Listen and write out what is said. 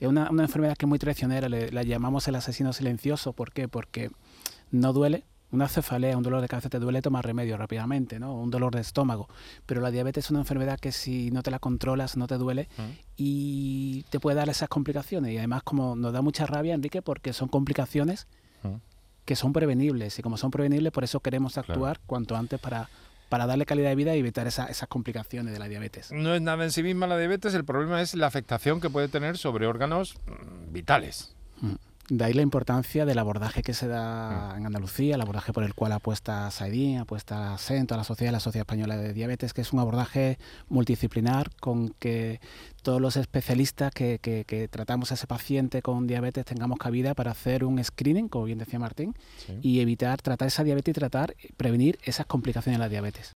Es una, enfermedad que es muy traicionera, la llamamos el asesino silencioso. ¿Por qué? Porque no duele, una cefalea, un dolor de cabeza te duele, tomar remedio rápidamente, ¿no? Un dolor de estómago. Pero la diabetes es una enfermedad que si no te la controlas no te duele mm. y te puede dar esas complicaciones. Y además como nos da mucha rabia, Enrique, porque son complicaciones mm. que son prevenibles. Y como son prevenibles, por eso queremos actuar cuanto antes para, para darle calidad de vida y evitar esas complicaciones de la diabetes. No es nada en sí misma la diabetes, el problema es la afectación que puede tener sobre órganos mm, vitales. De ahí la importancia del abordaje que se da mm. en Andalucía, el abordaje por el cual apuesta SAIDIN, apuesta SENTO, la Sociedad, la Sociedad Española de Diabetes, que es un abordaje multidisciplinar con que todos los especialistas que, que, tratamos a ese paciente con diabetes tengamos cabida para hacer un screening, como bien decía Martín, y evitar tratar esa diabetes y tratar, prevenir esas complicaciones de la diabetes.